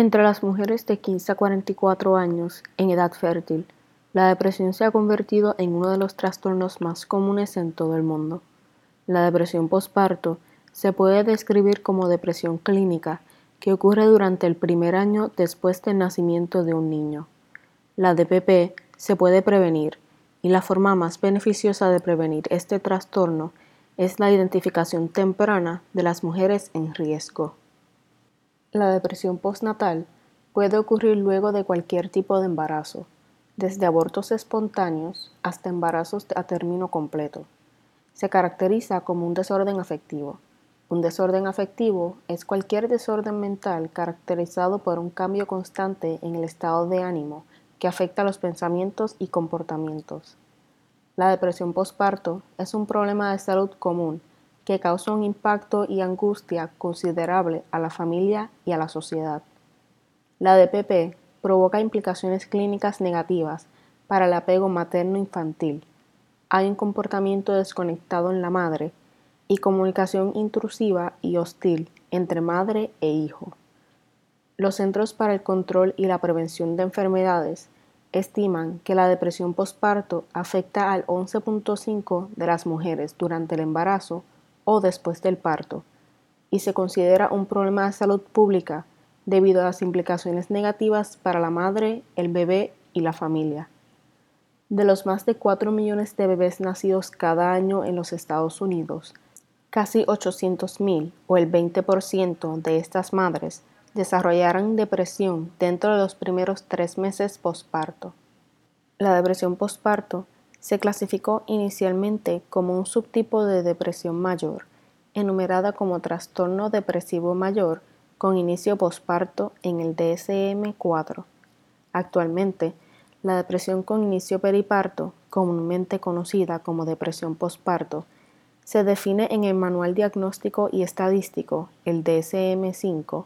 Entre las mujeres de 15 a 44 años en edad fértil, la depresión se ha convertido en uno de los trastornos más comunes en todo el mundo. La depresión postparto se puede describir como depresión clínica que ocurre durante el primer año después del nacimiento de un niño. La DPP se puede prevenir y la forma más beneficiosa de prevenir este trastorno es la identificación temprana de las mujeres en riesgo. La depresión postnatal puede ocurrir luego de cualquier tipo de embarazo, desde abortos espontáneos hasta embarazos a término completo. Se caracteriza como un desorden afectivo. Un desorden afectivo es cualquier desorden mental caracterizado por un cambio constante en el estado de ánimo que afecta los pensamientos y comportamientos. La depresión postparto es un problema de salud común que causa un impacto y angustia considerable a la familia y a la sociedad. La DPP provoca implicaciones clínicas negativas para el apego materno-infantil. Hay un comportamiento desconectado en la madre y comunicación intrusiva y hostil entre madre e hijo. Los Centros para el Control y la Prevención de Enfermedades estiman que la depresión postparto afecta al 11.5 de las mujeres durante el embarazo o después del parto, y se considera un problema de salud pública debido a las implicaciones negativas para la madre, el bebé y la familia. De los más de 4 millones de bebés nacidos cada año en los Estados Unidos, casi 800.000 o el 20% de estas madres desarrollarán depresión dentro de los primeros tres meses posparto. La depresión posparto se clasificó inicialmente como un subtipo de depresión mayor, enumerada como trastorno depresivo mayor con inicio posparto en el DSM-4. Actualmente, la depresión con inicio periparto, comúnmente conocida como depresión posparto, se define en el Manual Diagnóstico y Estadístico, el DSM-5,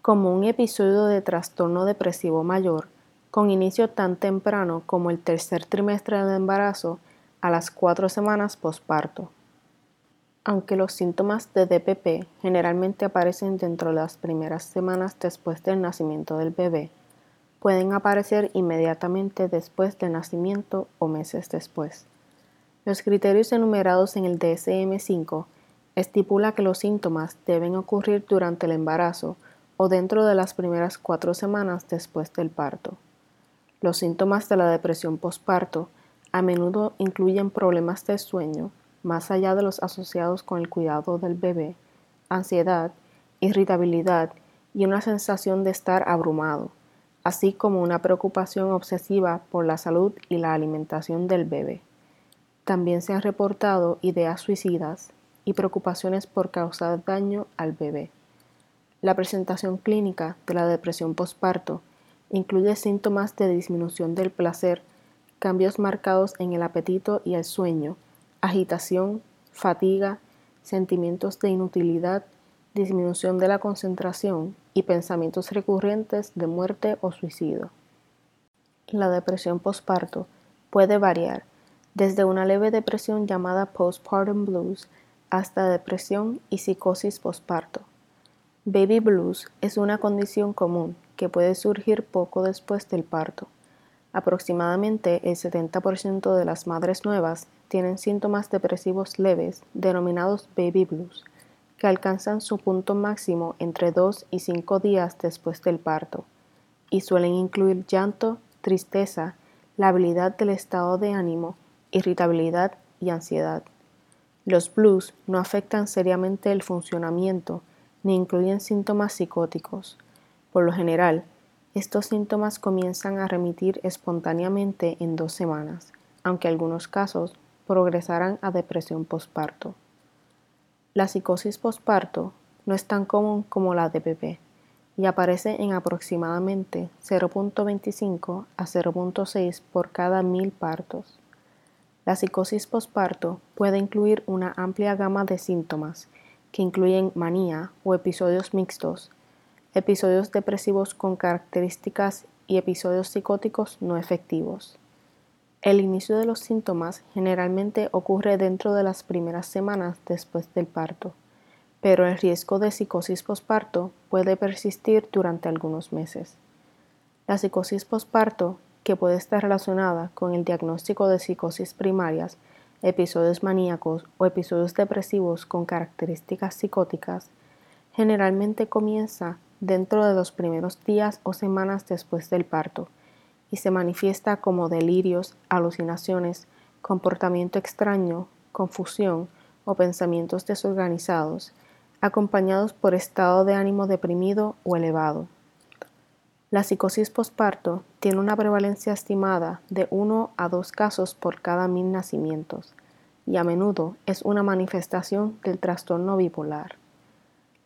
como un episodio de trastorno depresivo mayor con inicio tan temprano como el tercer trimestre del embarazo a las cuatro semanas posparto. Aunque los síntomas de DPP generalmente aparecen dentro de las primeras semanas después del nacimiento del bebé, pueden aparecer inmediatamente después del nacimiento o meses después. Los criterios enumerados en el DSM-5 estipula que los síntomas deben ocurrir durante el embarazo o dentro de las primeras cuatro semanas después del parto. Los síntomas de la depresión postparto a menudo incluyen problemas de sueño, más allá de los asociados con el cuidado del bebé, ansiedad, irritabilidad y una sensación de estar abrumado, así como una preocupación obsesiva por la salud y la alimentación del bebé. También se han reportado ideas suicidas y preocupaciones por causar daño al bebé. La presentación clínica de la depresión postparto Incluye síntomas de disminución del placer, cambios marcados en el apetito y el sueño, agitación, fatiga, sentimientos de inutilidad, disminución de la concentración y pensamientos recurrentes de muerte o suicidio. La depresión postparto puede variar desde una leve depresión llamada postpartum blues hasta depresión y psicosis postparto. Baby blues es una condición común que puede surgir poco después del parto. Aproximadamente el 70% de las madres nuevas tienen síntomas depresivos leves denominados baby blues, que alcanzan su punto máximo entre 2 y 5 días después del parto, y suelen incluir llanto, tristeza, la habilidad del estado de ánimo, irritabilidad y ansiedad. Los blues no afectan seriamente el funcionamiento ni incluyen síntomas psicóticos. Por lo general, estos síntomas comienzan a remitir espontáneamente en dos semanas, aunque algunos casos progresarán a depresión postparto. La psicosis postparto no es tan común como la DPP y aparece en aproximadamente 0.25 a 0.6 por cada mil partos. La psicosis postparto puede incluir una amplia gama de síntomas que incluyen manía o episodios mixtos episodios depresivos con características y episodios psicóticos no efectivos. El inicio de los síntomas generalmente ocurre dentro de las primeras semanas después del parto, pero el riesgo de psicosis posparto puede persistir durante algunos meses. La psicosis posparto, que puede estar relacionada con el diagnóstico de psicosis primarias, episodios maníacos o episodios depresivos con características psicóticas, generalmente comienza dentro de los primeros días o semanas después del parto y se manifiesta como delirios, alucinaciones, comportamiento extraño, confusión o pensamientos desorganizados, acompañados por estado de ánimo deprimido o elevado. La psicosis posparto tiene una prevalencia estimada de 1 a 2 casos por cada mil nacimientos y a menudo es una manifestación del trastorno bipolar.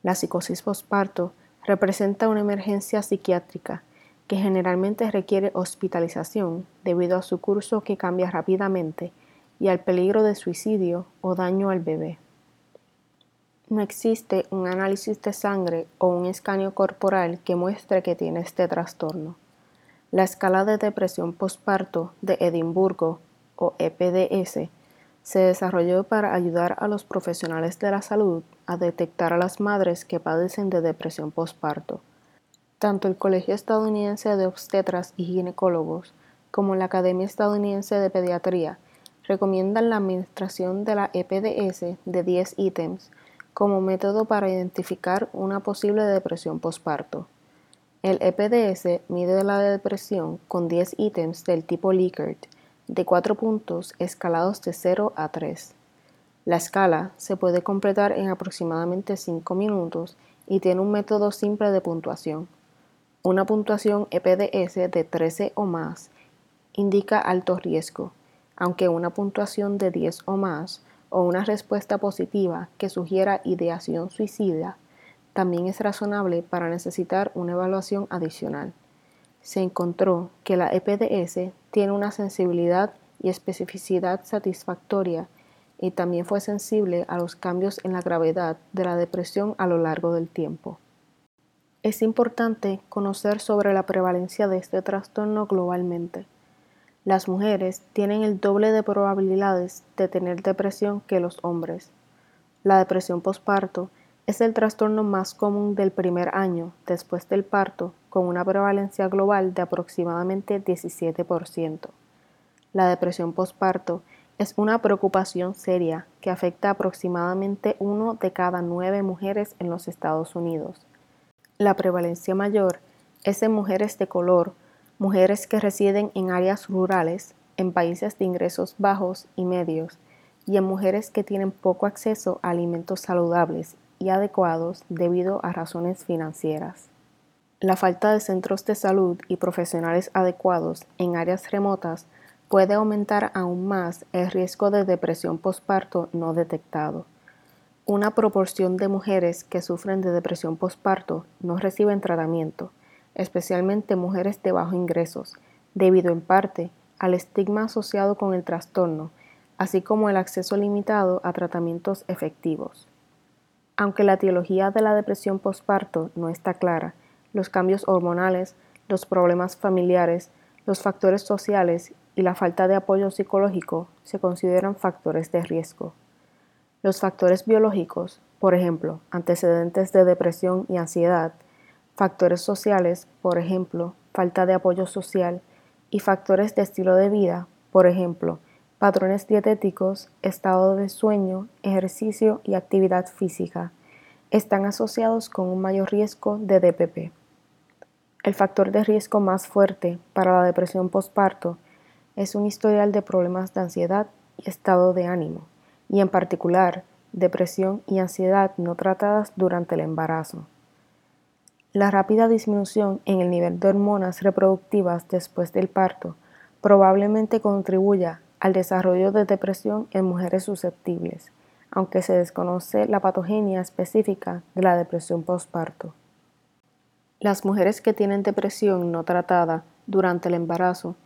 La psicosis posparto representa una emergencia psiquiátrica que generalmente requiere hospitalización debido a su curso que cambia rápidamente y al peligro de suicidio o daño al bebé. No existe un análisis de sangre o un escaneo corporal que muestre que tiene este trastorno. La escala de depresión postparto de Edimburgo o EPDS se desarrolló para ayudar a los profesionales de la salud a detectar a las madres que padecen de depresión postparto. Tanto el Colegio Estadounidense de Obstetras y Ginecólogos como la Academia Estadounidense de Pediatría recomiendan la administración de la EPDS de 10 ítems como método para identificar una posible depresión postparto. El EPDS mide la depresión con 10 ítems del tipo Likert de 4 puntos escalados de 0 a 3. La escala se puede completar en aproximadamente 5 minutos y tiene un método simple de puntuación. Una puntuación EPDS de 13 o más indica alto riesgo, aunque una puntuación de 10 o más o una respuesta positiva que sugiera ideación suicida también es razonable para necesitar una evaluación adicional. Se encontró que la EPDS tiene una sensibilidad y especificidad satisfactoria y también fue sensible a los cambios en la gravedad de la depresión a lo largo del tiempo. Es importante conocer sobre la prevalencia de este trastorno globalmente. Las mujeres tienen el doble de probabilidades de tener depresión que los hombres. La depresión postparto es el trastorno más común del primer año después del parto, con una prevalencia global de aproximadamente 17%. La depresión postparto es una preocupación seria que afecta aproximadamente uno de cada nueve mujeres en los Estados Unidos. La prevalencia mayor es en mujeres de color, mujeres que residen en áreas rurales, en países de ingresos bajos y medios, y en mujeres que tienen poco acceso a alimentos saludables y adecuados debido a razones financieras. La falta de centros de salud y profesionales adecuados en áreas remotas puede aumentar aún más el riesgo de depresión postparto no detectado. Una proporción de mujeres que sufren de depresión postparto no reciben tratamiento, especialmente mujeres de bajos ingresos, debido en parte al estigma asociado con el trastorno, así como el acceso limitado a tratamientos efectivos. Aunque la etiología de la depresión postparto no está clara, los cambios hormonales, los problemas familiares, los factores sociales y la falta de apoyo psicológico se consideran factores de riesgo. Los factores biológicos, por ejemplo, antecedentes de depresión y ansiedad, factores sociales, por ejemplo, falta de apoyo social, y factores de estilo de vida, por ejemplo, patrones dietéticos, estado de sueño, ejercicio y actividad física, están asociados con un mayor riesgo de DPP. El factor de riesgo más fuerte para la depresión postparto es un historial de problemas de ansiedad y estado de ánimo, y en particular depresión y ansiedad no tratadas durante el embarazo. La rápida disminución en el nivel de hormonas reproductivas después del parto probablemente contribuya al desarrollo de depresión en mujeres susceptibles, aunque se desconoce la patogenia específica de la depresión postparto. Las mujeres que tienen depresión no tratada durante el embarazo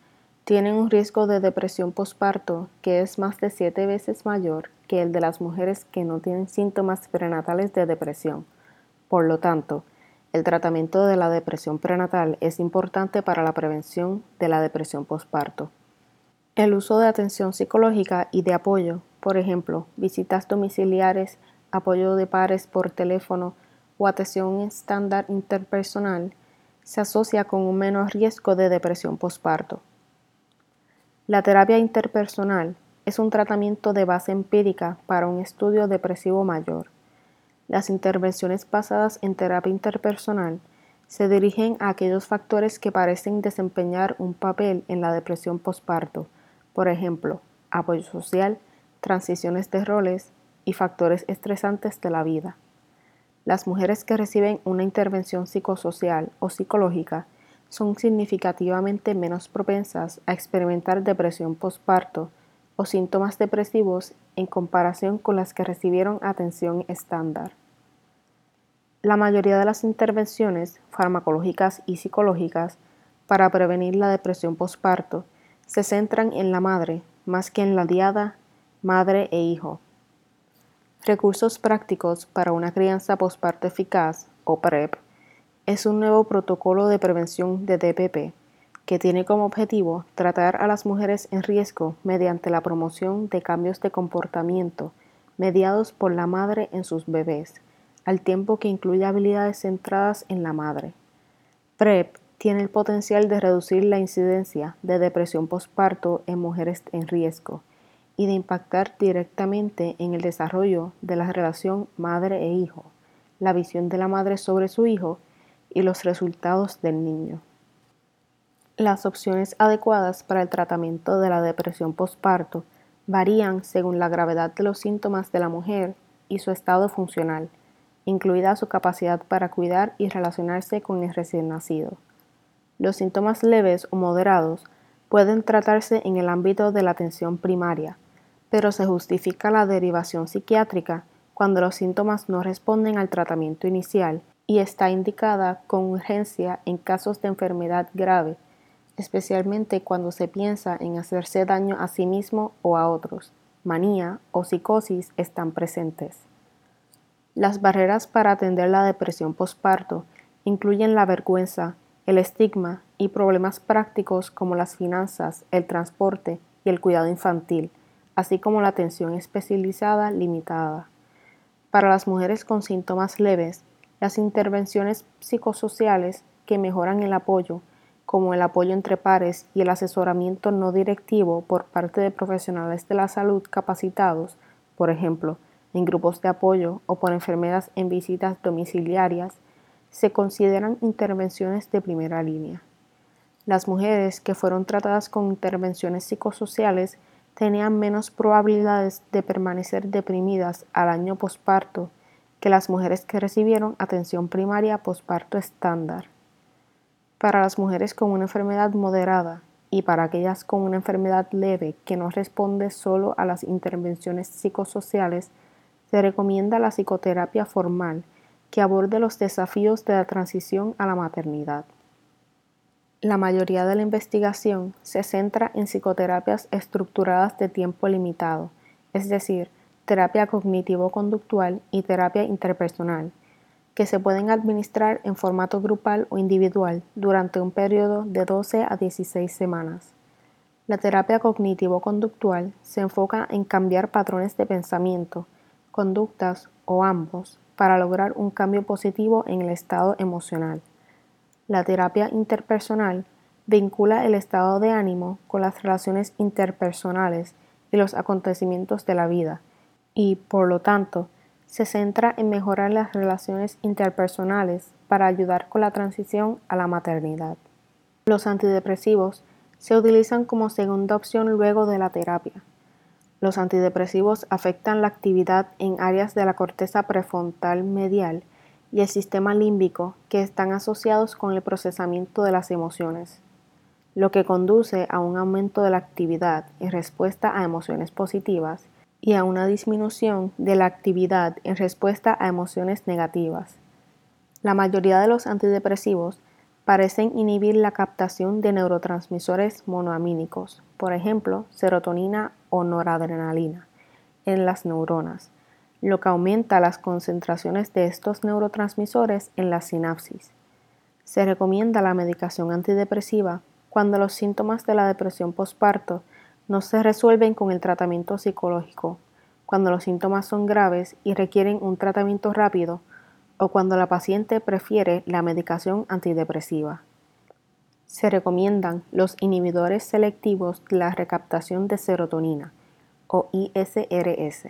tienen un riesgo de depresión postparto que es más de siete veces mayor que el de las mujeres que no tienen síntomas prenatales de depresión. Por lo tanto, el tratamiento de la depresión prenatal es importante para la prevención de la depresión postparto. El uso de atención psicológica y de apoyo, por ejemplo, visitas domiciliares, apoyo de pares por teléfono o atención estándar interpersonal, se asocia con un menor riesgo de depresión postparto. La terapia interpersonal es un tratamiento de base empírica para un estudio depresivo mayor. Las intervenciones basadas en terapia interpersonal se dirigen a aquellos factores que parecen desempeñar un papel en la depresión postparto, por ejemplo, apoyo social, transiciones de roles y factores estresantes de la vida. Las mujeres que reciben una intervención psicosocial o psicológica son significativamente menos propensas a experimentar depresión postparto o síntomas depresivos en comparación con las que recibieron atención estándar. La mayoría de las intervenciones farmacológicas y psicológicas para prevenir la depresión postparto se centran en la madre más que en la diada, madre e hijo. Recursos prácticos para una crianza postparto eficaz, o PrEP, es un nuevo protocolo de prevención de DPP que tiene como objetivo tratar a las mujeres en riesgo mediante la promoción de cambios de comportamiento mediados por la madre en sus bebés, al tiempo que incluye habilidades centradas en la madre. PrEP tiene el potencial de reducir la incidencia de depresión postparto en mujeres en riesgo y de impactar directamente en el desarrollo de la relación madre e hijo, la visión de la madre sobre su hijo y los resultados del niño. Las opciones adecuadas para el tratamiento de la depresión postparto varían según la gravedad de los síntomas de la mujer y su estado funcional, incluida su capacidad para cuidar y relacionarse con el recién nacido. Los síntomas leves o moderados pueden tratarse en el ámbito de la atención primaria, pero se justifica la derivación psiquiátrica cuando los síntomas no responden al tratamiento inicial y está indicada con urgencia en casos de enfermedad grave, especialmente cuando se piensa en hacerse daño a sí mismo o a otros. Manía o psicosis están presentes. Las barreras para atender la depresión postparto incluyen la vergüenza, el estigma y problemas prácticos como las finanzas, el transporte y el cuidado infantil, así como la atención especializada limitada. Para las mujeres con síntomas leves, las intervenciones psicosociales que mejoran el apoyo, como el apoyo entre pares y el asesoramiento no directivo por parte de profesionales de la salud capacitados, por ejemplo, en grupos de apoyo o por enfermeras en visitas domiciliarias, se consideran intervenciones de primera línea. Las mujeres que fueron tratadas con intervenciones psicosociales tenían menos probabilidades de permanecer deprimidas al año posparto que las mujeres que recibieron atención primaria posparto estándar. Para las mujeres con una enfermedad moderada y para aquellas con una enfermedad leve que no responde solo a las intervenciones psicosociales, se recomienda la psicoterapia formal que aborde los desafíos de la transición a la maternidad. La mayoría de la investigación se centra en psicoterapias estructuradas de tiempo limitado, es decir, terapia cognitivo-conductual y terapia interpersonal, que se pueden administrar en formato grupal o individual durante un periodo de 12 a 16 semanas. La terapia cognitivo-conductual se enfoca en cambiar patrones de pensamiento, conductas o ambos para lograr un cambio positivo en el estado emocional. La terapia interpersonal vincula el estado de ánimo con las relaciones interpersonales y los acontecimientos de la vida, y, por lo tanto, se centra en mejorar las relaciones interpersonales para ayudar con la transición a la maternidad. Los antidepresivos se utilizan como segunda opción luego de la terapia. Los antidepresivos afectan la actividad en áreas de la corteza prefrontal medial y el sistema límbico que están asociados con el procesamiento de las emociones, lo que conduce a un aumento de la actividad en respuesta a emociones positivas y a una disminución de la actividad en respuesta a emociones negativas. La mayoría de los antidepresivos parecen inhibir la captación de neurotransmisores monoamínicos, por ejemplo, serotonina o noradrenalina, en las neuronas, lo que aumenta las concentraciones de estos neurotransmisores en la sinapsis. Se recomienda la medicación antidepresiva cuando los síntomas de la depresión postparto no se resuelven con el tratamiento psicológico, cuando los síntomas son graves y requieren un tratamiento rápido o cuando la paciente prefiere la medicación antidepresiva. Se recomiendan los inhibidores selectivos de la recaptación de serotonina o ISRS.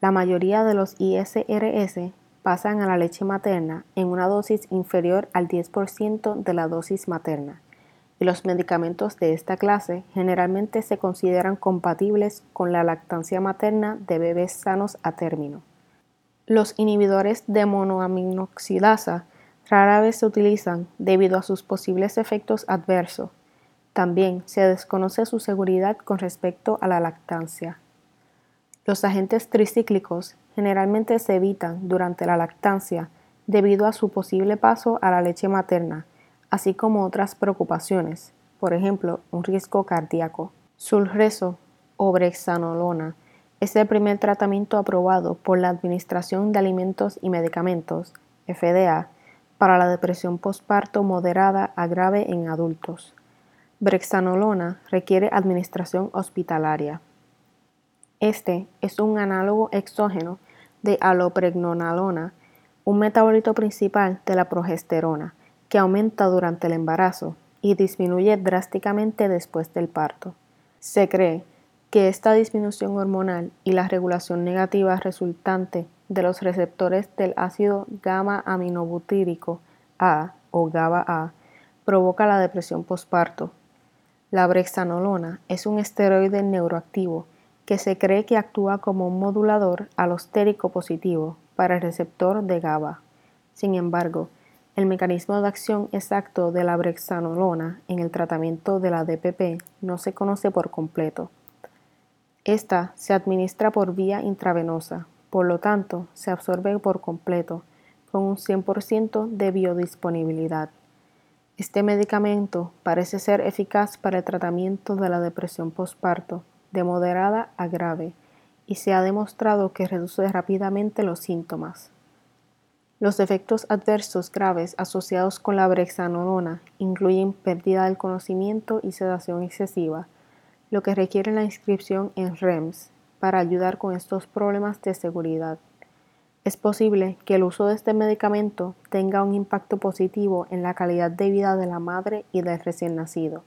La mayoría de los ISRS pasan a la leche materna en una dosis inferior al 10% de la dosis materna y los medicamentos de esta clase generalmente se consideran compatibles con la lactancia materna de bebés sanos a término. Los inhibidores de monoaminoxidasa rara vez se utilizan debido a sus posibles efectos adversos. También se desconoce su seguridad con respecto a la lactancia. Los agentes tricíclicos generalmente se evitan durante la lactancia debido a su posible paso a la leche materna, así como otras preocupaciones, por ejemplo, un riesgo cardíaco. Sulreso o brexanolona es el primer tratamiento aprobado por la Administración de Alimentos y Medicamentos, FDA, para la depresión postparto moderada a grave en adultos. Brexanolona requiere administración hospitalaria. Este es un análogo exógeno de alopregnonolona, un metabolito principal de la progesterona, que aumenta durante el embarazo y disminuye drásticamente después del parto. Se cree que esta disminución hormonal y la regulación negativa resultante de los receptores del ácido gamma aminobutírico A o GABA-A provoca la depresión postparto. La brexanolona es un esteroide neuroactivo que se cree que actúa como un modulador alostérico positivo para el receptor de GABA. Sin embargo, el mecanismo de acción exacto de la brexanolona en el tratamiento de la DPP no se conoce por completo. Esta se administra por vía intravenosa, por lo tanto, se absorbe por completo, con un 100% de biodisponibilidad. Este medicamento parece ser eficaz para el tratamiento de la depresión postparto, de moderada a grave, y se ha demostrado que reduce rápidamente los síntomas. Los efectos adversos graves asociados con la brexanolona incluyen pérdida del conocimiento y sedación excesiva, lo que requiere la inscripción en REMS para ayudar con estos problemas de seguridad. Es posible que el uso de este medicamento tenga un impacto positivo en la calidad de vida de la madre y del recién nacido.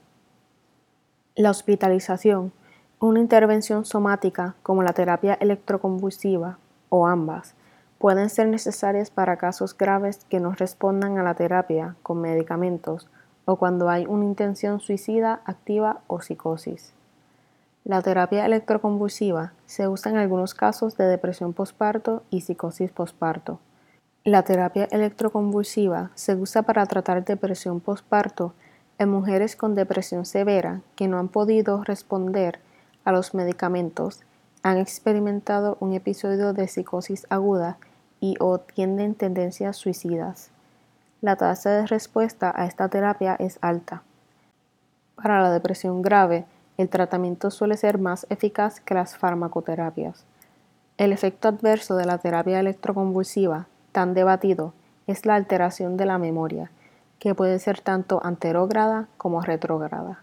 La hospitalización, una intervención somática como la terapia electroconvulsiva o ambas, pueden ser necesarias para casos graves que no respondan a la terapia con medicamentos o cuando hay una intención suicida activa o psicosis. La terapia electroconvulsiva se usa en algunos casos de depresión postparto y psicosis postparto. La terapia electroconvulsiva se usa para tratar depresión postparto en mujeres con depresión severa que no han podido responder a los medicamentos, han experimentado un episodio de psicosis aguda y o tienen tendencias suicidas. La tasa de respuesta a esta terapia es alta. Para la depresión grave, el tratamiento suele ser más eficaz que las farmacoterapias. El efecto adverso de la terapia electroconvulsiva, tan debatido, es la alteración de la memoria, que puede ser tanto anterógrada como retrógrada.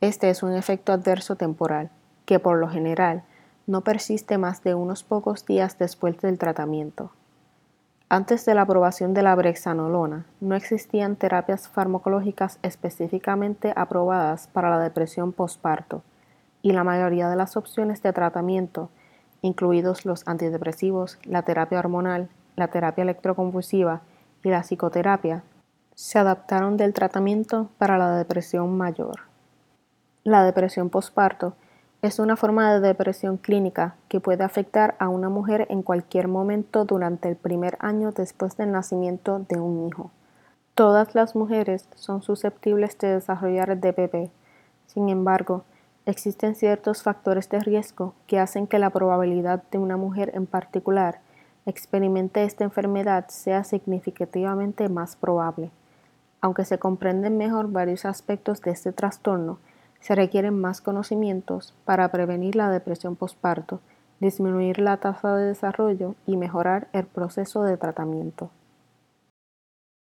Este es un efecto adverso temporal, que por lo general no persiste más de unos pocos días después del tratamiento. Antes de la aprobación de la brexanolona, no existían terapias farmacológicas específicamente aprobadas para la depresión postparto, y la mayoría de las opciones de tratamiento, incluidos los antidepresivos, la terapia hormonal, la terapia electroconvulsiva y la psicoterapia, se adaptaron del tratamiento para la depresión mayor. La depresión postparto es una forma de depresión clínica que puede afectar a una mujer en cualquier momento durante el primer año después del nacimiento de un hijo. Todas las mujeres son susceptibles de desarrollar DPP. Sin embargo, existen ciertos factores de riesgo que hacen que la probabilidad de una mujer en particular experimente esta enfermedad sea significativamente más probable. Aunque se comprenden mejor varios aspectos de este trastorno, se requieren más conocimientos para prevenir la depresión postparto, disminuir la tasa de desarrollo y mejorar el proceso de tratamiento.